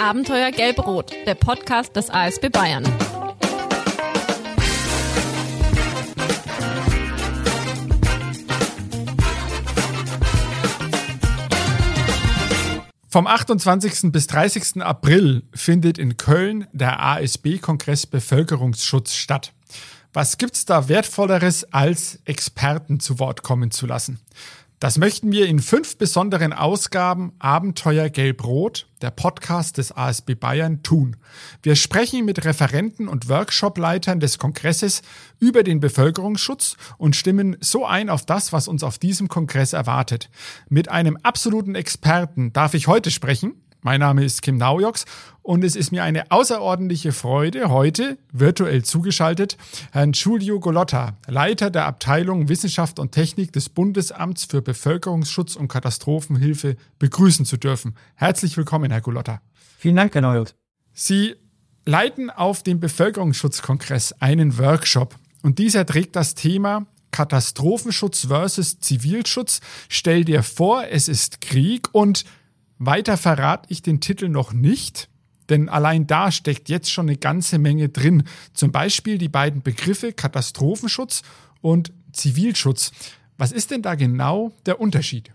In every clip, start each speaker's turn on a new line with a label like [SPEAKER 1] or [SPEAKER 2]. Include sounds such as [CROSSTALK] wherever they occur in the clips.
[SPEAKER 1] Abenteuer Gelb-Rot, der Podcast des ASB Bayern.
[SPEAKER 2] Vom 28. bis 30. April findet in Köln der ASB-Kongress Bevölkerungsschutz statt. Was gibt's da Wertvolleres, als Experten zu Wort kommen zu lassen? Das möchten wir in fünf besonderen Ausgaben Abenteuer Gelb-Rot, der Podcast des ASB Bayern, tun. Wir sprechen mit Referenten und Workshopleitern des Kongresses über den Bevölkerungsschutz und stimmen so ein auf das, was uns auf diesem Kongress erwartet. Mit einem absoluten Experten darf ich heute sprechen. Mein Name ist Kim Naujoks und es ist mir eine außerordentliche Freude, heute virtuell zugeschaltet Herrn Giulio Golotta, Leiter der Abteilung Wissenschaft und Technik des Bundesamts für Bevölkerungsschutz und Katastrophenhilfe, begrüßen zu dürfen. Herzlich willkommen, Herr Golotta.
[SPEAKER 3] Vielen Dank, Herr Naujoks.
[SPEAKER 2] Sie leiten auf dem Bevölkerungsschutzkongress einen Workshop und dieser trägt das Thema Katastrophenschutz versus Zivilschutz. Stell dir vor, es ist Krieg und weiter verrate ich den Titel noch nicht, denn allein da steckt jetzt schon eine ganze Menge drin. Zum Beispiel die beiden Begriffe Katastrophenschutz und Zivilschutz. Was ist denn da genau der Unterschied?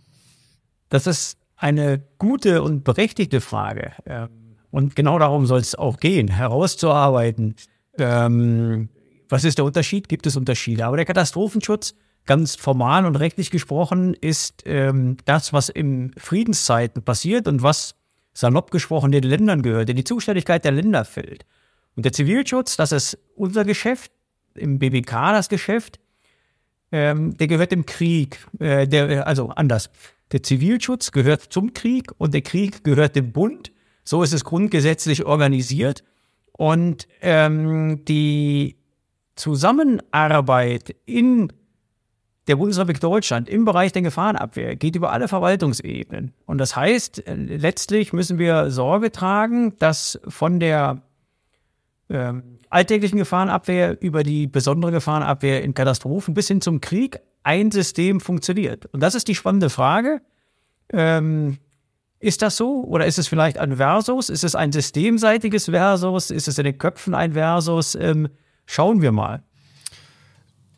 [SPEAKER 3] Das ist eine gute und berechtigte Frage. Ähm, und genau darum soll es auch gehen, herauszuarbeiten, ähm, was ist der Unterschied? Gibt es Unterschiede? Aber der Katastrophenschutz ganz formal und rechtlich gesprochen ist ähm, das, was in Friedenszeiten passiert und was salopp gesprochen den Ländern gehört, in die Zuständigkeit der Länder fällt. Und der Zivilschutz, das ist unser Geschäft, im BBK das Geschäft, ähm, der gehört dem Krieg, äh, der, also anders. Der Zivilschutz gehört zum Krieg und der Krieg gehört dem Bund. So ist es grundgesetzlich organisiert. Und ähm, die Zusammenarbeit in der Bundesrepublik Deutschland im Bereich der Gefahrenabwehr geht über alle Verwaltungsebenen. Und das heißt, äh, letztlich müssen wir Sorge tragen, dass von der ähm, alltäglichen Gefahrenabwehr über die besondere Gefahrenabwehr in Katastrophen bis hin zum Krieg ein System funktioniert. Und das ist die spannende Frage. Ähm, ist das so? Oder ist es vielleicht ein Versus? Ist es ein systemseitiges Versus? Ist es in den Köpfen ein Versus? Ähm, schauen wir mal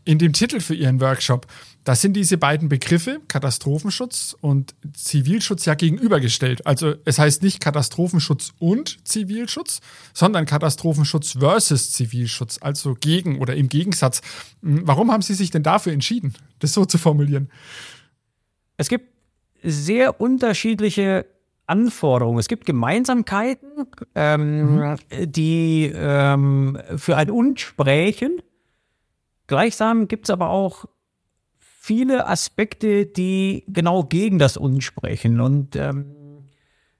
[SPEAKER 2] in dem Titel für Ihren Workshop, da sind diese beiden Begriffe, Katastrophenschutz und Zivilschutz, ja gegenübergestellt. Also es heißt nicht Katastrophenschutz und Zivilschutz, sondern Katastrophenschutz versus Zivilschutz, also gegen oder im Gegensatz. Hm, warum haben Sie sich denn dafür entschieden, das so zu formulieren?
[SPEAKER 3] Es gibt sehr unterschiedliche Anforderungen. Es gibt Gemeinsamkeiten, ähm, mhm. die ähm, für ein Und sprechen. Gleichsam gibt es aber auch viele Aspekte, die genau gegen das Uns sprechen. Und ähm,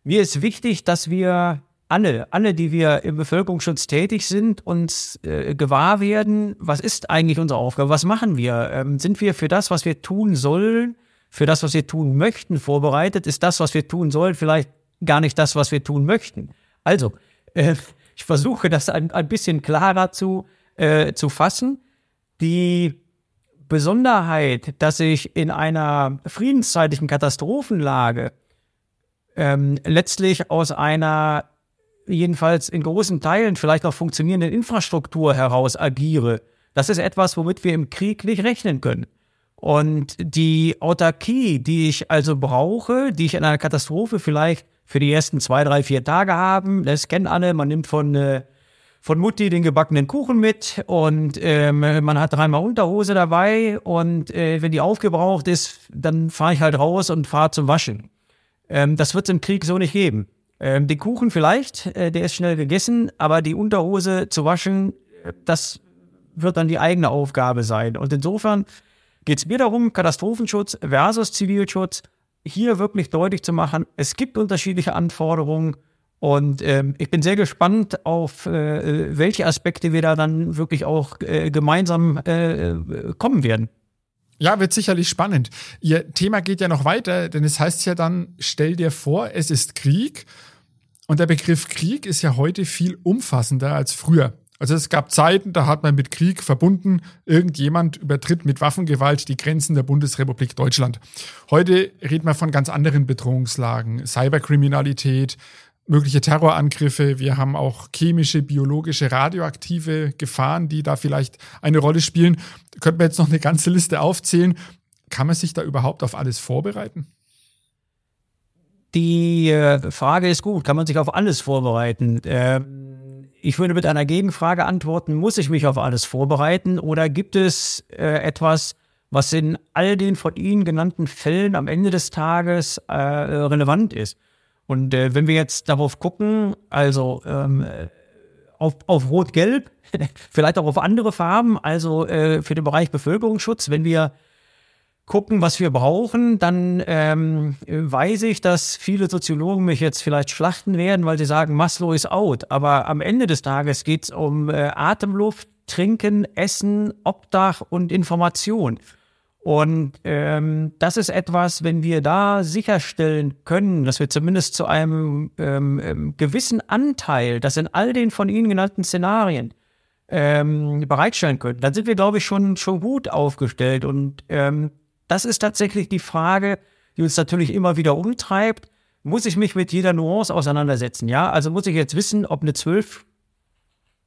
[SPEAKER 3] mir ist wichtig, dass wir alle, alle, die wir im Bevölkerungsschutz tätig sind, uns äh, gewahr werden, was ist eigentlich unsere Aufgabe, was machen wir? Ähm, sind wir für das, was wir tun sollen, für das, was wir tun möchten, vorbereitet? Ist das, was wir tun sollen, vielleicht gar nicht das, was wir tun möchten? Also, äh, ich versuche das ein, ein bisschen klarer zu, äh, zu fassen die Besonderheit, dass ich in einer friedenszeitlichen Katastrophenlage ähm, letztlich aus einer jedenfalls in großen Teilen vielleicht auch funktionierenden Infrastruktur heraus agiere, das ist etwas, womit wir im Krieg nicht rechnen können. Und die Autarkie, die ich also brauche, die ich in einer Katastrophe vielleicht für die ersten zwei, drei, vier Tage haben, das kennen alle, man nimmt von äh, von Mutti den gebackenen Kuchen mit und ähm, man hat dreimal Unterhose dabei und äh, wenn die aufgebraucht ist, dann fahre ich halt raus und fahre zum Waschen. Ähm, das wird es im Krieg so nicht geben. Ähm, den Kuchen vielleicht, äh, der ist schnell gegessen, aber die Unterhose zu waschen, das wird dann die eigene Aufgabe sein. Und insofern geht es mir darum, Katastrophenschutz versus Zivilschutz, hier wirklich deutlich zu machen, es gibt unterschiedliche Anforderungen und ähm, ich bin sehr gespannt auf, äh, welche Aspekte wir da dann wirklich auch äh, gemeinsam äh, kommen werden.
[SPEAKER 2] Ja, wird sicherlich spannend. Ihr Thema geht ja noch weiter, denn es heißt ja dann, stell dir vor, es ist Krieg. Und der Begriff Krieg ist ja heute viel umfassender als früher. Also es gab Zeiten, da hat man mit Krieg verbunden, irgendjemand übertritt mit Waffengewalt die Grenzen der Bundesrepublik Deutschland. Heute redet man von ganz anderen Bedrohungslagen, Cyberkriminalität, mögliche Terrorangriffe, wir haben auch chemische, biologische, radioaktive Gefahren, die da vielleicht eine Rolle spielen. Könnten wir jetzt noch eine ganze Liste aufzählen. Kann man sich da überhaupt auf alles vorbereiten?
[SPEAKER 3] Die äh, Frage ist gut, kann man sich auf alles vorbereiten? Ähm, ich würde mit einer Gegenfrage antworten, muss ich mich auf alles vorbereiten oder gibt es äh, etwas, was in all den von Ihnen genannten Fällen am Ende des Tages äh, relevant ist? Und äh, wenn wir jetzt darauf gucken, also ähm, auf, auf Rot-Gelb, [LAUGHS] vielleicht auch auf andere Farben, also äh, für den Bereich Bevölkerungsschutz, wenn wir gucken, was wir brauchen, dann ähm, weiß ich, dass viele Soziologen mich jetzt vielleicht schlachten werden, weil sie sagen, Maslow ist out. Aber am Ende des Tages geht es um äh, Atemluft, Trinken, Essen, Obdach und Information. Und ähm, das ist etwas, wenn wir da sicherstellen können, dass wir zumindest zu einem ähm, ähm, gewissen Anteil, das in all den von Ihnen genannten Szenarien ähm, bereitstellen können, dann sind wir, glaube ich, schon, schon gut aufgestellt. Und ähm, das ist tatsächlich die Frage, die uns natürlich immer wieder umtreibt. Muss ich mich mit jeder Nuance auseinandersetzen? Ja, also muss ich jetzt wissen, ob eine 12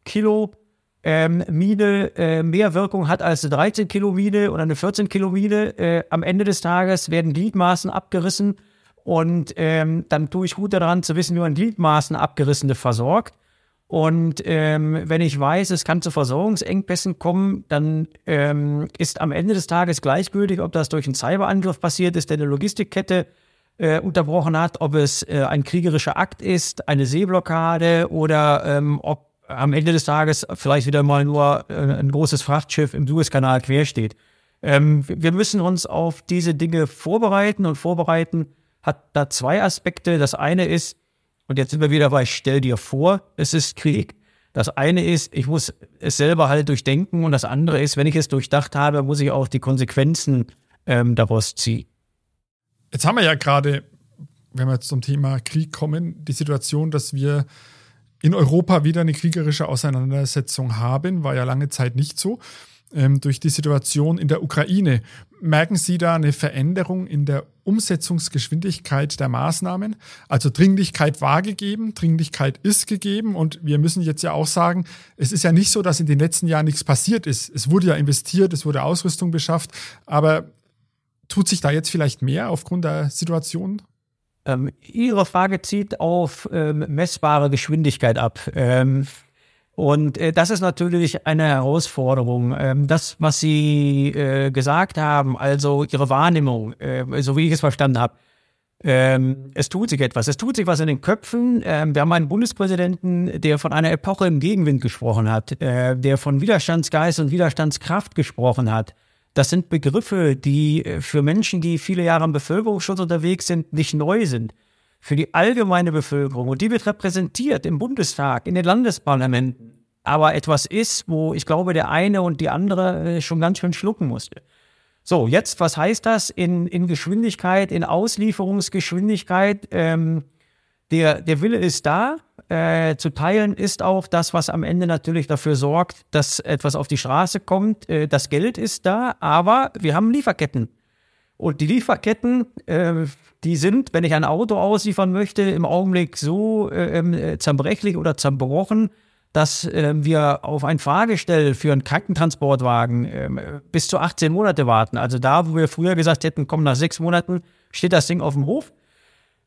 [SPEAKER 3] Kilo ähm, Mine äh, mehr Wirkung hat als eine 13 Kilo Mine oder eine 14 Kilo Mine. Äh, am Ende des Tages werden Gliedmaßen abgerissen und ähm, dann tue ich gut daran zu wissen, wie man Gliedmaßen abgerissene versorgt. Und ähm, wenn ich weiß, es kann zu Versorgungsengpässen kommen, dann ähm, ist am Ende des Tages gleichgültig, ob das durch einen Cyberangriff passiert ist, der eine Logistikkette äh, unterbrochen hat, ob es äh, ein kriegerischer Akt ist, eine Seeblockade oder ähm, ob am Ende des Tages vielleicht wieder mal nur äh, ein großes Frachtschiff im Suezkanal quer steht. Ähm, wir müssen uns auf diese Dinge vorbereiten und vorbereiten hat da zwei Aspekte. Das eine ist, und jetzt sind wir wieder bei, stell dir vor, es ist Krieg. Das eine ist, ich muss es selber halt durchdenken und das andere ist, wenn ich es durchdacht habe, muss ich auch die Konsequenzen ähm, daraus ziehen.
[SPEAKER 2] Jetzt haben wir ja gerade, wenn wir jetzt zum Thema Krieg kommen, die Situation, dass wir in Europa wieder eine kriegerische Auseinandersetzung haben, war ja lange Zeit nicht so. Ähm, durch die Situation in der Ukraine. Merken Sie da eine Veränderung in der Umsetzungsgeschwindigkeit der Maßnahmen? Also Dringlichkeit war gegeben, Dringlichkeit ist gegeben und wir müssen jetzt ja auch sagen, es ist ja nicht so, dass in den letzten Jahren nichts passiert ist. Es wurde ja investiert, es wurde Ausrüstung beschafft, aber tut sich da jetzt vielleicht mehr aufgrund der Situation?
[SPEAKER 3] Ähm, Ihre Frage zieht auf ähm, messbare Geschwindigkeit ab. Ähm, und äh, das ist natürlich eine Herausforderung. Ähm, das, was Sie äh, gesagt haben, also Ihre Wahrnehmung, äh, so wie ich es verstanden habe, ähm, es tut sich etwas. Es tut sich was in den Köpfen. Ähm, wir haben einen Bundespräsidenten, der von einer Epoche im Gegenwind gesprochen hat, äh, der von Widerstandsgeist und Widerstandskraft gesprochen hat. Das sind Begriffe, die äh, für Menschen, die viele Jahre im Bevölkerungsschutz unterwegs sind, nicht neu sind. Für die allgemeine Bevölkerung, und die wird repräsentiert im Bundestag, in den Landesparlamenten, aber etwas ist, wo ich glaube, der eine und die andere äh, schon ganz schön schlucken musste. So, jetzt, was heißt das in, in Geschwindigkeit, in Auslieferungsgeschwindigkeit? Ähm, der, der Wille ist da, äh, zu teilen ist auch das, was am Ende natürlich dafür sorgt, dass etwas auf die Straße kommt. Äh, das Geld ist da, aber wir haben Lieferketten. Und die Lieferketten, äh, die sind, wenn ich ein Auto ausliefern möchte, im Augenblick so äh, ähm, äh zerbrechlich oder zerbrochen, dass äh, wir auf ein Fahrgestell für einen Krankentransportwagen äh, bis zu 18 Monate warten. Also da, wo wir früher gesagt hätten, komm, nach sechs Monaten steht das Ding auf dem Hof,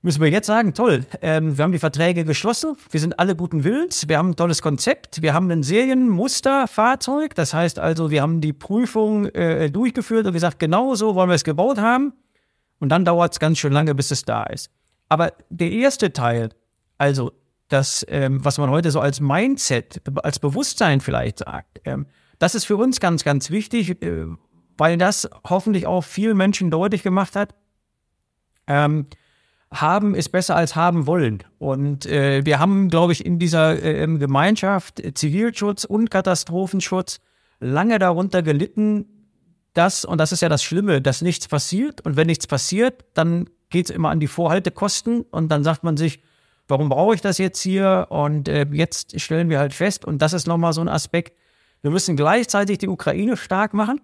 [SPEAKER 3] müssen wir jetzt sagen, toll, ähm, wir haben die Verträge geschlossen, wir sind alle guten Willens, wir haben ein tolles Konzept, wir haben ein Serienmusterfahrzeug, das heißt also, wir haben die Prüfung äh, durchgeführt und gesagt, genau so wollen wir es gebaut haben und dann dauert es ganz schön lange, bis es da ist. Aber der erste Teil, also das, ähm, was man heute so als Mindset, als Bewusstsein vielleicht sagt, ähm, das ist für uns ganz, ganz wichtig, äh, weil das hoffentlich auch vielen Menschen deutlich gemacht hat, ähm, haben ist besser als haben wollen. Und äh, wir haben, glaube ich, in dieser äh, Gemeinschaft Zivilschutz und Katastrophenschutz lange darunter gelitten, dass, und das ist ja das Schlimme, dass nichts passiert. Und wenn nichts passiert, dann geht es immer an die Vorhaltekosten und dann sagt man sich, warum brauche ich das jetzt hier? Und äh, jetzt stellen wir halt fest, und das ist nochmal so ein Aspekt, wir müssen gleichzeitig die Ukraine stark machen.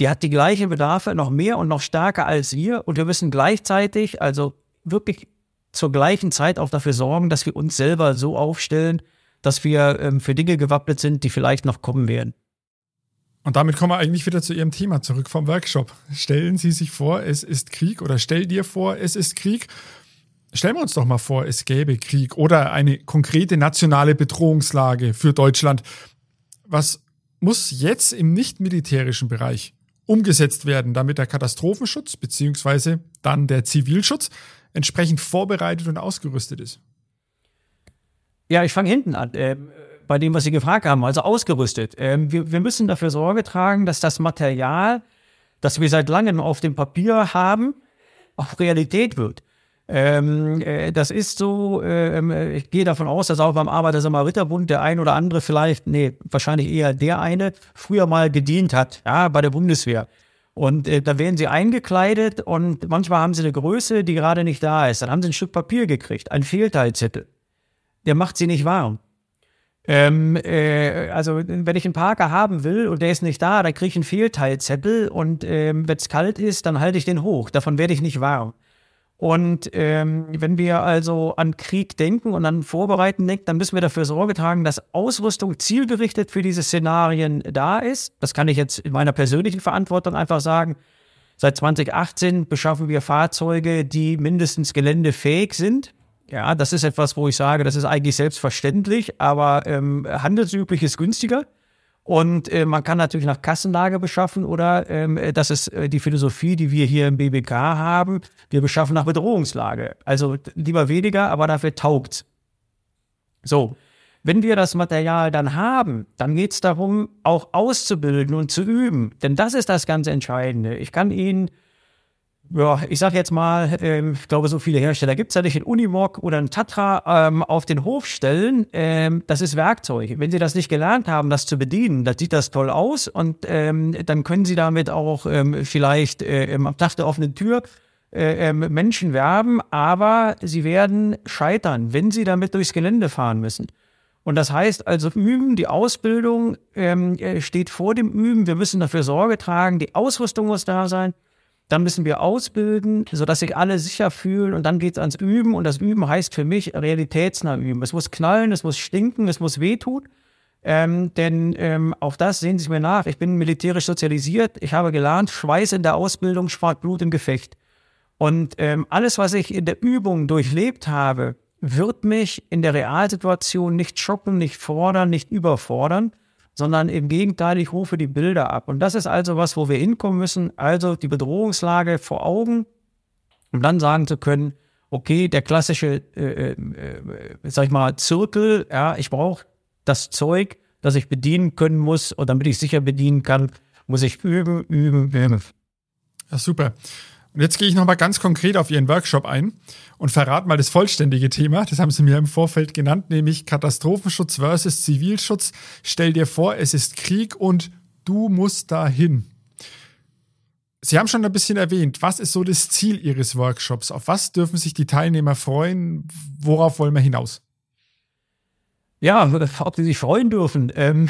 [SPEAKER 3] Die hat die gleichen Bedarfe, noch mehr und noch stärker als wir. Und wir müssen gleichzeitig, also wirklich zur gleichen Zeit auch dafür sorgen, dass wir uns selber so aufstellen, dass wir ähm, für Dinge gewappnet sind, die vielleicht noch kommen werden.
[SPEAKER 2] Und damit kommen wir eigentlich wieder zu Ihrem Thema zurück vom Workshop. Stellen Sie sich vor, es ist Krieg oder stell dir vor, es ist Krieg. Stellen wir uns doch mal vor, es gäbe Krieg oder eine konkrete nationale Bedrohungslage für Deutschland. Was muss jetzt im nicht-militärischen Bereich umgesetzt werden, damit der Katastrophenschutz bzw. dann der Zivilschutz entsprechend vorbereitet und ausgerüstet ist?
[SPEAKER 3] Ja, ich fange hinten an. Ähm, bei dem, was Sie gefragt haben, also ausgerüstet. Ähm, wir, wir müssen dafür Sorge tragen, dass das Material, das wir seit langem auf dem Papier haben, auch Realität wird. Ähm, äh, das ist so, äh, ich gehe davon aus, dass auch beim Arbeiter-Samariter-Bund der ein oder andere vielleicht, nee, wahrscheinlich eher der eine, früher mal gedient hat, ja, bei der Bundeswehr. Und äh, da werden sie eingekleidet und manchmal haben sie eine Größe, die gerade nicht da ist. Dann haben sie ein Stück Papier gekriegt, ein Fehlteilzettel. Der macht sie nicht warm. Ähm, äh, also, wenn ich einen Parker haben will und der ist nicht da, dann kriege ich einen Fehlteilzettel und ähm, wenn es kalt ist, dann halte ich den hoch. Davon werde ich nicht warm. Und ähm, wenn wir also an Krieg denken und an Vorbereiten denken, dann müssen wir dafür Sorge tragen, dass Ausrüstung zielgerichtet für diese Szenarien da ist. Das kann ich jetzt in meiner persönlichen Verantwortung einfach sagen. Seit 2018 beschaffen wir Fahrzeuge, die mindestens geländefähig sind. Ja, das ist etwas, wo ich sage, das ist eigentlich selbstverständlich, aber ähm, handelsüblich ist günstiger. Und äh, man kann natürlich nach Kassenlage beschaffen oder ähm, das ist äh, die Philosophie, die wir hier im BBK haben. Wir beschaffen nach Bedrohungslage. Also lieber weniger, aber dafür taugt. So, wenn wir das Material dann haben, dann geht es darum, auch auszubilden und zu üben. Denn das ist das ganz Entscheidende. Ich kann Ihnen ja, ich sag jetzt mal, ähm, ich glaube, so viele Hersteller gibt es ja nicht, ein Unimog oder ein Tatra ähm, auf den Hof stellen, ähm, das ist Werkzeug. Wenn Sie das nicht gelernt haben, das zu bedienen, dann sieht das toll aus und ähm, dann können Sie damit auch ähm, vielleicht äh, am Tag der offenen Tür äh, ähm, Menschen werben, aber Sie werden scheitern, wenn Sie damit durchs Gelände fahren müssen. Und das heißt also üben, die Ausbildung ähm, äh, steht vor dem Üben. Wir müssen dafür Sorge tragen, die Ausrüstung muss da sein. Dann müssen wir ausbilden, sodass sich alle sicher fühlen und dann geht es ans Üben. Und das Üben heißt für mich realitätsnah üben. Es muss knallen, es muss stinken, es muss wehtun. Ähm, denn ähm, auch das sehen Sie mir nach. Ich bin militärisch sozialisiert. Ich habe gelernt, Schweiß in der Ausbildung spart Blut im Gefecht. Und ähm, alles, was ich in der Übung durchlebt habe, wird mich in der Realsituation nicht schocken, nicht fordern, nicht überfordern, sondern im Gegenteil, ich rufe die Bilder ab. Und das ist also was, wo wir hinkommen müssen, also die Bedrohungslage vor Augen, um dann sagen zu können, okay, der klassische, äh, äh, äh sag ich mal, Zirkel, ja, ich brauche das Zeug, das ich bedienen können muss und damit ich sicher bedienen kann, muss ich üben, üben, üben.
[SPEAKER 2] Ja, super. Und jetzt gehe ich nochmal ganz konkret auf Ihren Workshop ein und verrate mal das vollständige Thema. Das haben Sie mir im Vorfeld genannt, nämlich Katastrophenschutz versus Zivilschutz. Stell dir vor, es ist Krieg und du musst dahin. Sie haben schon ein bisschen erwähnt, was ist so das Ziel Ihres Workshops? Auf was dürfen sich die Teilnehmer freuen? Worauf wollen wir hinaus?
[SPEAKER 3] Ja, ob sie sich freuen dürfen. Ähm,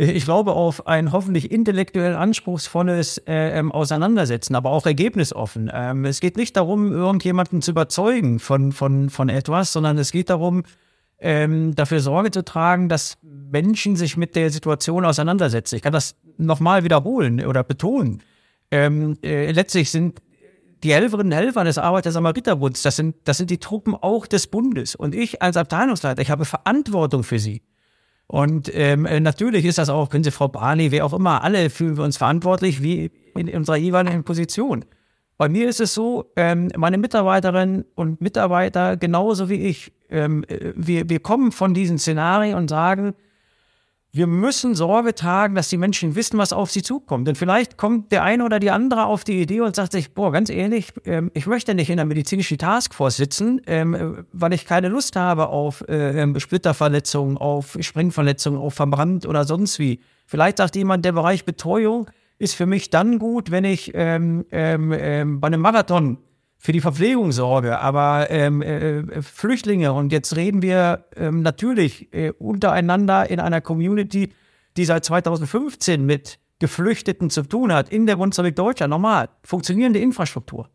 [SPEAKER 3] ich glaube, auf ein hoffentlich intellektuell anspruchsvolles äh, ähm, Auseinandersetzen, aber auch ergebnisoffen. Ähm, es geht nicht darum, irgendjemanden zu überzeugen von, von, von etwas, sondern es geht darum, ähm, dafür Sorge zu tragen, dass Menschen sich mit der Situation auseinandersetzen. Ich kann das nochmal wiederholen oder betonen. Ähm, äh, letztlich sind die Helferinnen und Helfer des Arbeiter-Samariter-Bunds, das sind, das sind die Truppen auch des Bundes. Und ich als Abteilungsleiter, ich habe Verantwortung für sie. Und ähm, äh, natürlich ist das auch, können Sie Frau Barney, wer auch immer, alle fühlen wir uns verantwortlich, wie in unserer jeweiligen Position. Bei mir ist es so, ähm, meine Mitarbeiterinnen und Mitarbeiter, genauso wie ich, ähm, äh, wir, wir kommen von diesen Szenarien und sagen, wir müssen Sorge tragen, dass die Menschen wissen, was auf sie zukommt. Denn vielleicht kommt der eine oder die andere auf die Idee und sagt sich, boah, ganz ehrlich, ähm, ich möchte nicht in der medizinischen Taskforce sitzen, ähm, weil ich keine Lust habe auf äh, ähm, Splitterverletzungen, auf Sprengverletzungen, auf Verbrannt oder sonst wie. Vielleicht sagt jemand, der Bereich Betreuung ist für mich dann gut, wenn ich bei einem Marathon für die Verpflegung sorge, aber ähm, äh, Flüchtlinge und jetzt reden wir ähm, natürlich äh, untereinander in einer Community, die seit 2015 mit Geflüchteten zu tun hat, in der Bundesrepublik Deutschland, normal, funktionierende Infrastruktur.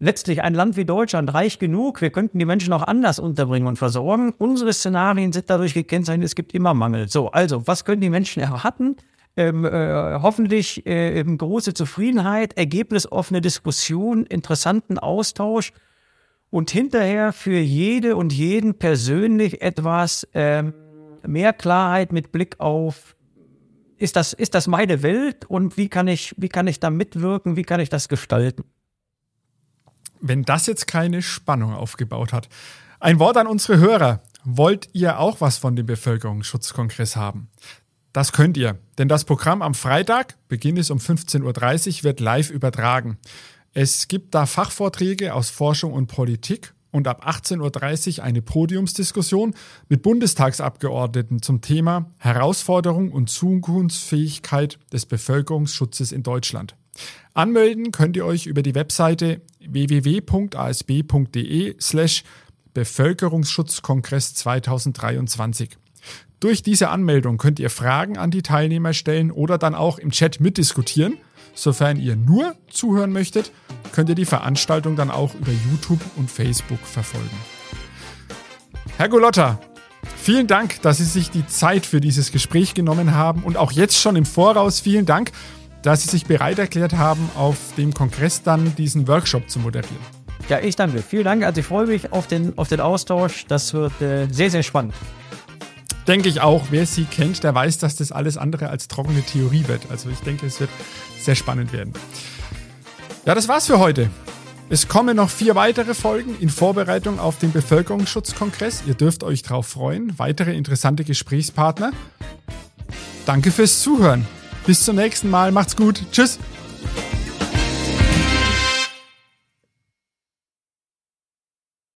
[SPEAKER 3] letztlich ein Land wie Deutschland reich genug, wir könnten die Menschen auch anders unterbringen und versorgen. Unsere Szenarien sind dadurch gekennzeichnet, es gibt immer Mangel. So, also, was können die Menschen erwarten? Ähm, äh, hoffentlich äh, große Zufriedenheit, ergebnisoffene Diskussion, interessanten Austausch und hinterher für jede und jeden persönlich etwas ähm, mehr Klarheit mit Blick auf ist das, ist das meine Welt und wie kann ich, wie kann ich da mitwirken, wie kann ich das gestalten?
[SPEAKER 2] Wenn das jetzt keine Spannung aufgebaut hat. Ein Wort an unsere Hörer. Wollt ihr auch was von dem Bevölkerungsschutzkongress haben? Das könnt ihr, denn das Programm am Freitag, Beginn ist um 15.30 Uhr, wird live übertragen. Es gibt da Fachvorträge aus Forschung und Politik und ab 18.30 Uhr eine Podiumsdiskussion mit Bundestagsabgeordneten zum Thema Herausforderung und Zukunftsfähigkeit des Bevölkerungsschutzes in Deutschland. Anmelden könnt ihr euch über die Webseite www.asb.de slash Bevölkerungsschutzkongress 2023. Durch diese Anmeldung könnt ihr Fragen an die Teilnehmer stellen oder dann auch im Chat mitdiskutieren. Sofern ihr nur zuhören möchtet, könnt ihr die Veranstaltung dann auch über YouTube und Facebook verfolgen. Herr Golotta, vielen Dank, dass Sie sich die Zeit für dieses Gespräch genommen haben und auch jetzt schon im Voraus vielen Dank, dass Sie sich bereit erklärt haben, auf dem Kongress dann diesen Workshop zu moderieren.
[SPEAKER 3] Ja, ich danke. Vielen Dank. Also ich freue mich auf den, auf den Austausch. Das wird äh, sehr, sehr spannend.
[SPEAKER 2] Denke ich auch. Wer sie kennt, der weiß, dass das alles andere als trockene Theorie wird. Also ich denke, es wird sehr spannend werden. Ja, das war's für heute. Es kommen noch vier weitere Folgen in Vorbereitung auf den Bevölkerungsschutzkongress. Ihr dürft euch darauf freuen. Weitere interessante Gesprächspartner. Danke fürs Zuhören. Bis zum nächsten Mal. Macht's gut. Tschüss.